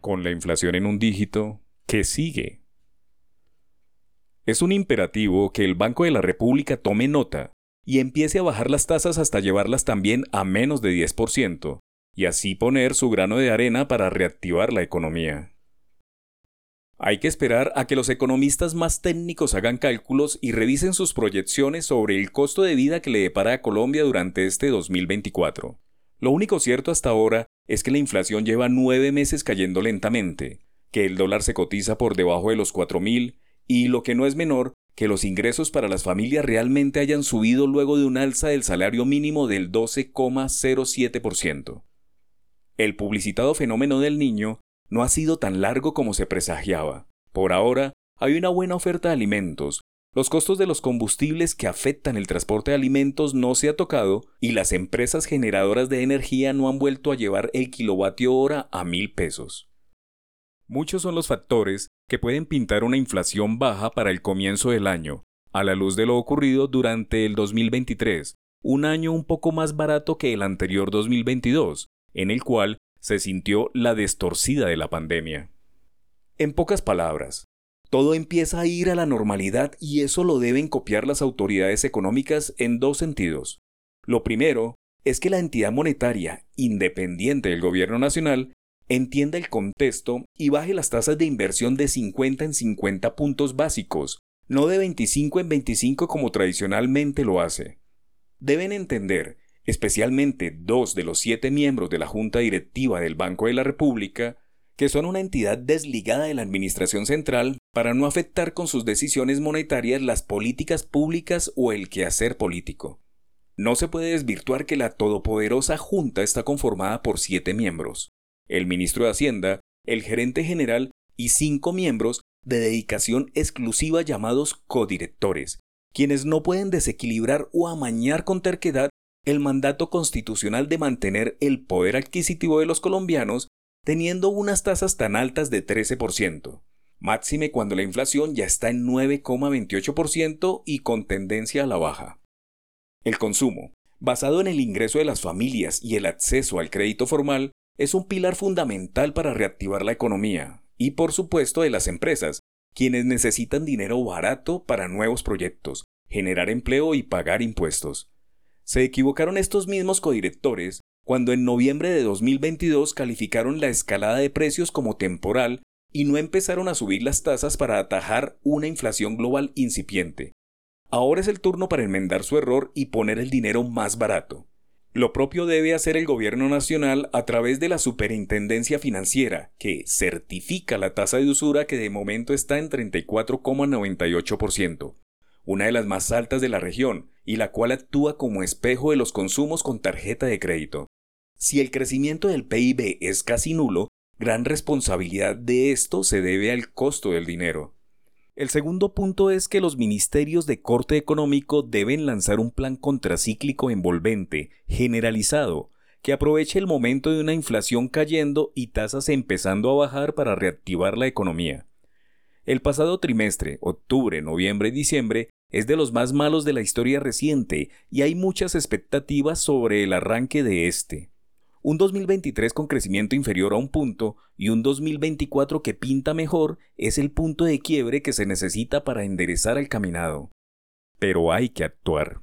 Con la inflación en un dígito, ¿qué sigue? Es un imperativo que el Banco de la República tome nota y empiece a bajar las tasas hasta llevarlas también a menos de 10%, y así poner su grano de arena para reactivar la economía. Hay que esperar a que los economistas más técnicos hagan cálculos y revisen sus proyecciones sobre el costo de vida que le depara a Colombia durante este 2024. Lo único cierto hasta ahora es que la inflación lleva nueve meses cayendo lentamente, que el dólar se cotiza por debajo de los 4.000 y, lo que no es menor, que los ingresos para las familias realmente hayan subido luego de un alza del salario mínimo del 12,07%. El publicitado fenómeno del niño no ha sido tan largo como se presagiaba. Por ahora, hay una buena oferta de alimentos, los costos de los combustibles que afectan el transporte de alimentos no se ha tocado y las empresas generadoras de energía no han vuelto a llevar el kilovatio hora a mil pesos. Muchos son los factores que pueden pintar una inflación baja para el comienzo del año, a la luz de lo ocurrido durante el 2023, un año un poco más barato que el anterior 2022, en el cual se sintió la destorcida de la pandemia. En pocas palabras, todo empieza a ir a la normalidad y eso lo deben copiar las autoridades económicas en dos sentidos. Lo primero es que la entidad monetaria, independiente del gobierno nacional, entienda el contexto y baje las tasas de inversión de 50 en 50 puntos básicos, no de 25 en 25 como tradicionalmente lo hace. Deben entender especialmente dos de los siete miembros de la Junta Directiva del Banco de la República, que son una entidad desligada de la Administración Central para no afectar con sus decisiones monetarias las políticas públicas o el quehacer político. No se puede desvirtuar que la todopoderosa Junta está conformada por siete miembros, el ministro de Hacienda, el gerente general y cinco miembros de dedicación exclusiva llamados codirectores, quienes no pueden desequilibrar o amañar con terquedad el mandato constitucional de mantener el poder adquisitivo de los colombianos teniendo unas tasas tan altas de 13%, máxime cuando la inflación ya está en 9,28% y con tendencia a la baja. El consumo, basado en el ingreso de las familias y el acceso al crédito formal, es un pilar fundamental para reactivar la economía y, por supuesto, de las empresas, quienes necesitan dinero barato para nuevos proyectos, generar empleo y pagar impuestos. Se equivocaron estos mismos codirectores cuando en noviembre de 2022 calificaron la escalada de precios como temporal y no empezaron a subir las tasas para atajar una inflación global incipiente. Ahora es el turno para enmendar su error y poner el dinero más barato. Lo propio debe hacer el gobierno nacional a través de la Superintendencia Financiera, que certifica la tasa de usura que de momento está en 34,98% una de las más altas de la región, y la cual actúa como espejo de los consumos con tarjeta de crédito. Si el crecimiento del PIB es casi nulo, gran responsabilidad de esto se debe al costo del dinero. El segundo punto es que los ministerios de corte económico deben lanzar un plan contracíclico envolvente, generalizado, que aproveche el momento de una inflación cayendo y tasas empezando a bajar para reactivar la economía. El pasado trimestre, octubre, noviembre y diciembre, es de los más malos de la historia reciente y hay muchas expectativas sobre el arranque de este. Un 2023 con crecimiento inferior a un punto y un 2024 que pinta mejor es el punto de quiebre que se necesita para enderezar el caminado. Pero hay que actuar.